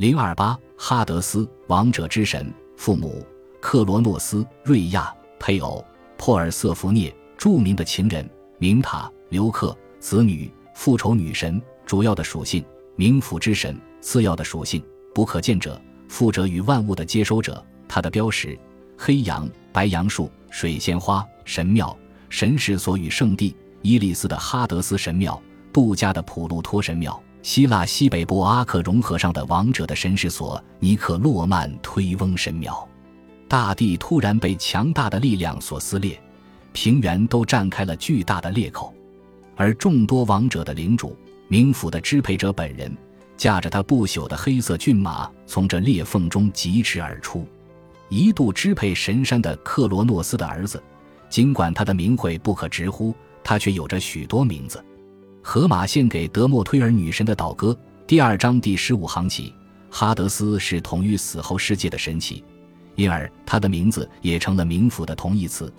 零二八哈德斯，王者之神，父母克罗诺斯、瑞亚，配偶珀尔瑟福涅，著名的情人明塔、刘克，子女复仇女神，主要的属性冥府之神，次要的属性不可见者，富者与万物的接收者。它的标识：黑羊、白杨树、水仙花。神庙、神石所与圣地：伊利斯的哈德斯神庙，杜加的普鲁托神庙。希腊西北部阿克融河上的王者的神事所尼克洛曼推翁神庙，大地突然被强大的力量所撕裂，平原都绽开了巨大的裂口，而众多王者的领主冥府的支配者本人，驾着他不朽的黑色骏马从这裂缝中疾驰而出。一度支配神山的克罗诺斯的儿子，尽管他的名讳不可直呼，他却有着许多名字。荷马献给德莫忒尔女神的祷歌，第二章第十五行起，哈德斯是统御死后世界的神奇，因而他的名字也成了冥府的同义词。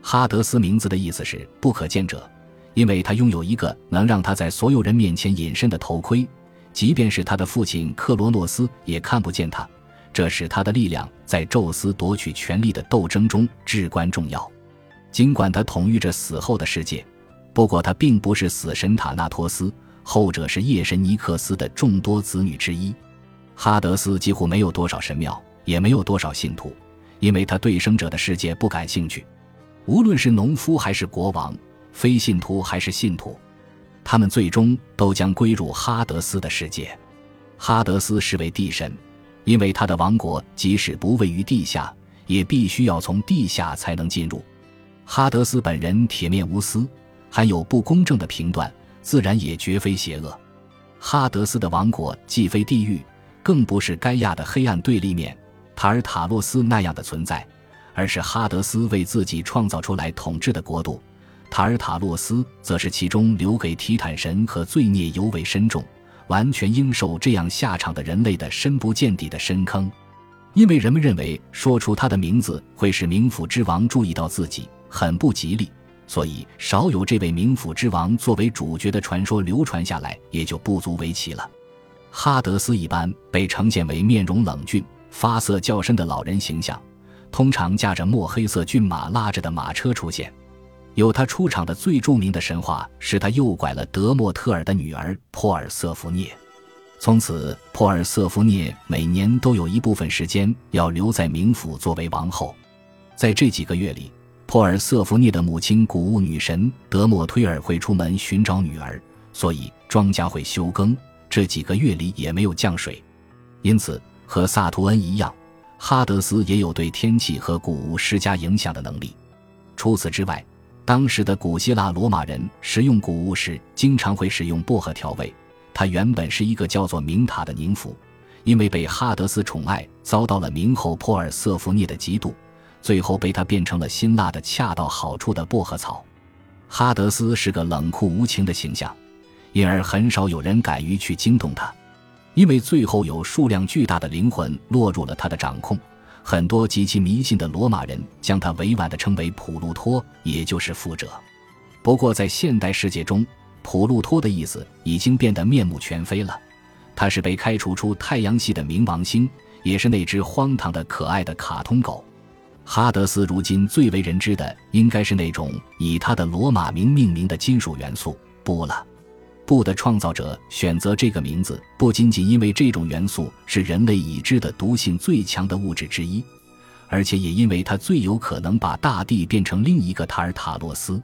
哈德斯名字的意思是不可见者，因为他拥有一个能让他在所有人面前隐身的头盔，即便是他的父亲克罗诺斯也看不见他。这使他的力量在宙斯夺取权力的斗争中至关重要。尽管他统御着死后的世界。不过，他并不是死神塔纳托斯，后者是夜神尼克斯的众多子女之一。哈德斯几乎没有多少神庙，也没有多少信徒，因为他对生者的世界不感兴趣。无论是农夫还是国王，非信徒还是信徒，他们最终都将归入哈德斯的世界。哈德斯是位地神，因为他的王国即使不位于地下，也必须要从地下才能进入。哈德斯本人铁面无私。含有不公正的评断，自然也绝非邪恶。哈德斯的王国既非地狱，更不是盖亚的黑暗对立面塔尔塔洛斯那样的存在，而是哈德斯为自己创造出来统治的国度。塔尔塔洛斯则是其中留给提坦神和罪孽尤为深重、完全应受这样下场的人类的深不见底的深坑。因为人们认为说出他的名字会使冥府之王注意到自己，很不吉利。所以，少有这位冥府之王作为主角的传说流传下来，也就不足为奇了。哈德斯一般被呈现为面容冷峻、发色较深的老人形象，通常驾着墨黑色骏马拉着的马车出现。有他出场的最著名的神话是他诱拐了德莫特尔的女儿珀尔瑟福涅，从此珀尔瑟福涅每年都有一部分时间要留在冥府作为王后。在这几个月里。珀尔瑟福涅的母亲谷物女神德莫忒尔会出门寻找女儿，所以庄稼会休耕。这几个月里也没有降水，因此和萨图恩一样，哈德斯也有对天气和谷物施加影响的能力。除此之外，当时的古希腊罗马人食用谷物时经常会使用薄荷调味。他原本是一个叫做明塔的宁芙，因为被哈德斯宠爱，遭到了冥后珀尔瑟福涅的嫉妒。最后被他变成了辛辣的恰到好处的薄荷草。哈德斯是个冷酷无情的形象，因而很少有人敢于去惊动他。因为最后有数量巨大的灵魂落入了他的掌控，很多极其迷信的罗马人将他委婉地称为普鲁托，也就是富者。不过在现代世界中，普鲁托的意思已经变得面目全非了。他是被开除出太阳系的冥王星，也是那只荒唐的可爱的卡通狗。哈德斯如今最为人知的，应该是那种以他的罗马名命名的金属元素——布了。布的创造者选择这个名字，不仅仅因为这种元素是人类已知的毒性最强的物质之一，而且也因为它最有可能把大地变成另一个塔尔塔洛斯。